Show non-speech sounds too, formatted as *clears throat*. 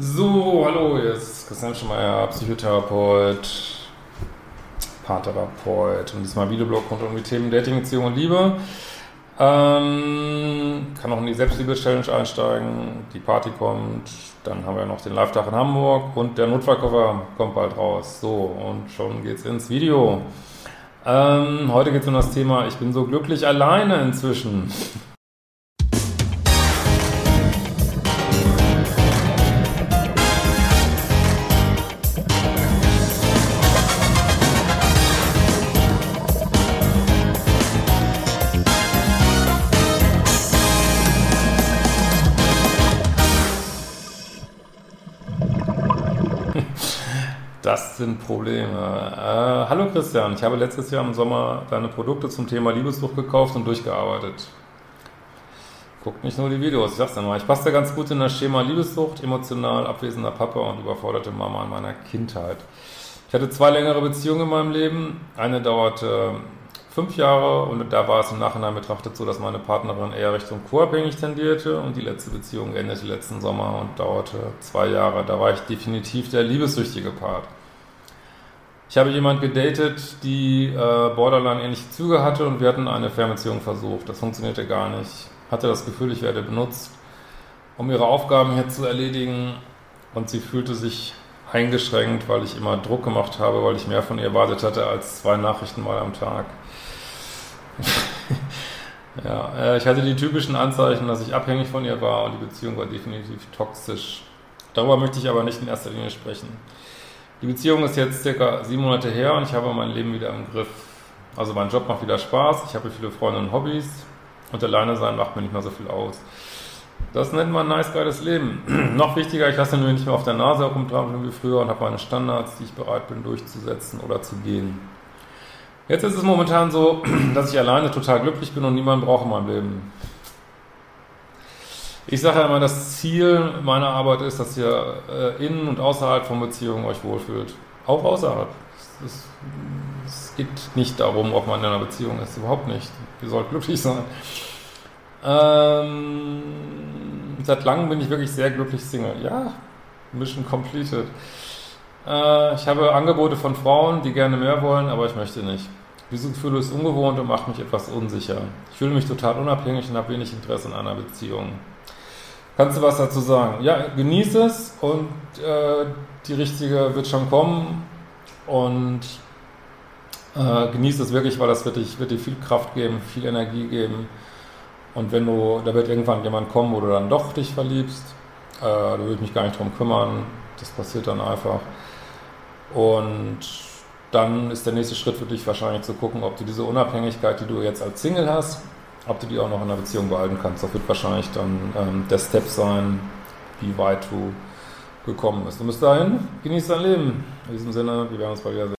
So, hallo, hier ist Christian Schemeier, Psychotherapeut, Paartherapeut und diesmal Videoblog rund um die Themen Dating, Beziehung und Liebe. Ähm, kann auch in die Selbstliebe-Challenge einsteigen, die Party kommt, dann haben wir noch den Live-Tag in Hamburg und der Notfallkoffer kommt bald raus. So, und schon geht's ins Video. Ähm, heute geht es um das Thema, ich bin so glücklich alleine inzwischen. Das sind Probleme. Äh, hallo Christian, ich habe letztes Jahr im Sommer deine Produkte zum Thema Liebessucht gekauft und durchgearbeitet. Guckt nicht nur die Videos, ich sag's dir mal. Ich passte ganz gut in das Schema Liebessucht, emotional abwesender Papa und überforderte Mama in meiner Kindheit. Ich hatte zwei längere Beziehungen in meinem Leben. Eine dauerte fünf Jahre und da war es im Nachhinein betrachtet so, dass meine Partnerin eher Richtung co-abhängig tendierte und die letzte Beziehung endete letzten Sommer und dauerte zwei Jahre. Da war ich definitiv der liebessüchtige Part. Ich habe jemand gedatet, die äh, Borderline ähnliche Züge hatte und wir hatten eine Fernbeziehung versucht. Das funktionierte gar nicht. Hatte das Gefühl, ich werde benutzt, um ihre Aufgaben hier zu erledigen und sie fühlte sich eingeschränkt, weil ich immer Druck gemacht habe, weil ich mehr von ihr erwartet hatte als zwei Nachrichten mal am Tag. *laughs* ja, äh, ich hatte die typischen Anzeichen, dass ich abhängig von ihr war und die Beziehung war definitiv toxisch. Darüber möchte ich aber nicht in erster Linie sprechen. Die Beziehung ist jetzt circa sieben Monate her und ich habe mein Leben wieder im Griff. Also mein Job macht wieder Spaß, ich habe viele Freunde und Hobbys und alleine sein macht mir nicht mehr so viel aus. Das nennt man ein nice, geiles Leben. *clears throat* Noch wichtiger, ich lasse mir nicht mehr auf der Nase herumtrampeln wie früher und habe meine Standards, die ich bereit bin durchzusetzen oder zu gehen. Jetzt ist es momentan so, *clears throat* dass ich alleine total glücklich bin und niemanden brauche in meinem Leben. Ich sage ja immer, das Ziel meiner Arbeit ist, dass ihr äh, innen und außerhalb von Beziehungen euch wohlfühlt. Auch außerhalb. Es, es, es, geht nicht darum, ob man in einer Beziehung ist. Überhaupt nicht. Ihr sollt glücklich sein. Ähm, seit langem bin ich wirklich sehr glücklich Single. Ja, Mission completed. Äh, ich habe Angebote von Frauen, die gerne mehr wollen, aber ich möchte nicht. Dieses Gefühl ist ungewohnt und macht mich etwas unsicher. Ich fühle mich total unabhängig und habe wenig Interesse in einer Beziehung. Kannst du was dazu sagen? Ja, genieß es und äh, die richtige wird schon kommen und äh, genieß es wirklich, weil das wird, dich, wird dir viel Kraft geben, viel Energie geben. Und wenn du, da wird irgendwann jemand kommen, wo du dann doch dich verliebst, äh, da würde ich mich gar nicht drum kümmern. Das passiert dann einfach. Und dann ist der nächste Schritt für dich wahrscheinlich zu gucken, ob du diese Unabhängigkeit, die du jetzt als Single hast, ob du die auch noch in einer Beziehung behalten kannst. Das wird wahrscheinlich dann ähm, der Step sein, wie weit du gekommen bist. Und bis dahin, genieß dein Leben. In diesem Sinne, wir werden uns bald wieder sehen.